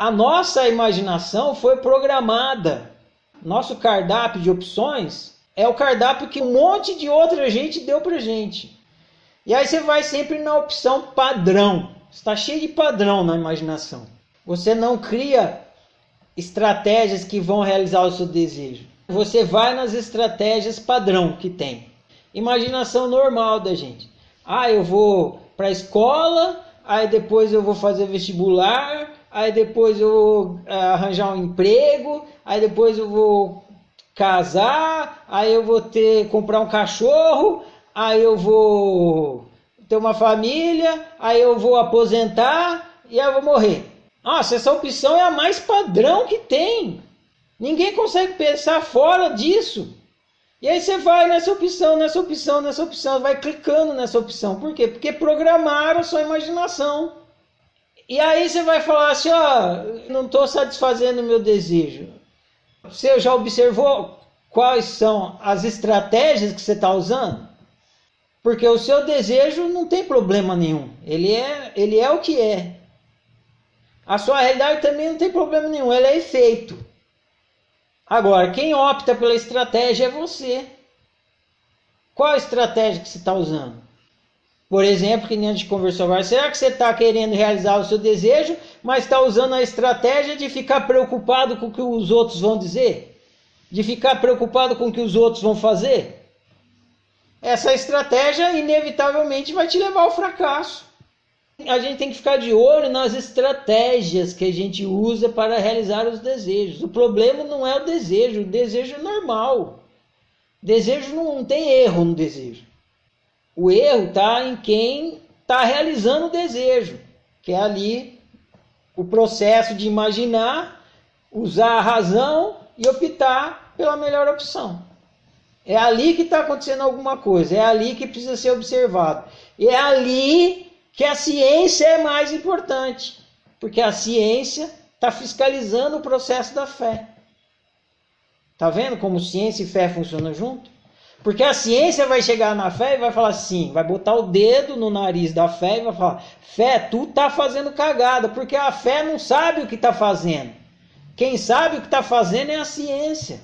A nossa imaginação foi programada. Nosso cardápio de opções é o cardápio que um monte de outra gente deu pra gente. E aí você vai sempre na opção padrão. Está cheio de padrão na imaginação. Você não cria estratégias que vão realizar o seu desejo. Você vai nas estratégias padrão que tem. Imaginação normal da gente. Ah, eu vou para a escola, aí depois eu vou fazer vestibular, aí depois eu vou eh, arranjar um emprego, aí depois eu vou casar, aí eu vou ter comprar um cachorro, aí eu vou ter uma família, aí eu vou aposentar e aí eu vou morrer. Nossa, essa opção é a mais padrão que tem. Ninguém consegue pensar fora disso. E aí você vai nessa opção, nessa opção, nessa opção, vai clicando nessa opção. Por quê? Porque programaram a sua imaginação. E aí você vai falar assim, ó, não estou satisfazendo o meu desejo. Você já observou quais são as estratégias que você está usando? Porque o seu desejo não tem problema nenhum. Ele é, ele é o que é. A sua realidade também não tem problema nenhum, ela é efeito. Agora, quem opta pela estratégia é você. Qual estratégia que você está usando? Por exemplo, que nem a gente conversou agora, será que você está querendo realizar o seu desejo, mas está usando a estratégia de ficar preocupado com o que os outros vão dizer? De ficar preocupado com o que os outros vão fazer? Essa estratégia inevitavelmente vai te levar ao fracasso a gente tem que ficar de olho nas estratégias que a gente usa para realizar os desejos. O problema não é o desejo, o desejo é normal. Desejo não tem erro no desejo. O erro está em quem está realizando o desejo, que é ali o processo de imaginar, usar a razão e optar pela melhor opção. É ali que está acontecendo alguma coisa, é ali que precisa ser observado. E é ali que a ciência é mais importante, porque a ciência está fiscalizando o processo da fé. Tá vendo como ciência e fé funcionam junto? Porque a ciência vai chegar na fé e vai falar assim, vai botar o dedo no nariz da fé e vai falar: "Fé, tu tá fazendo cagada", porque a fé não sabe o que está fazendo. Quem sabe o que está fazendo é a ciência.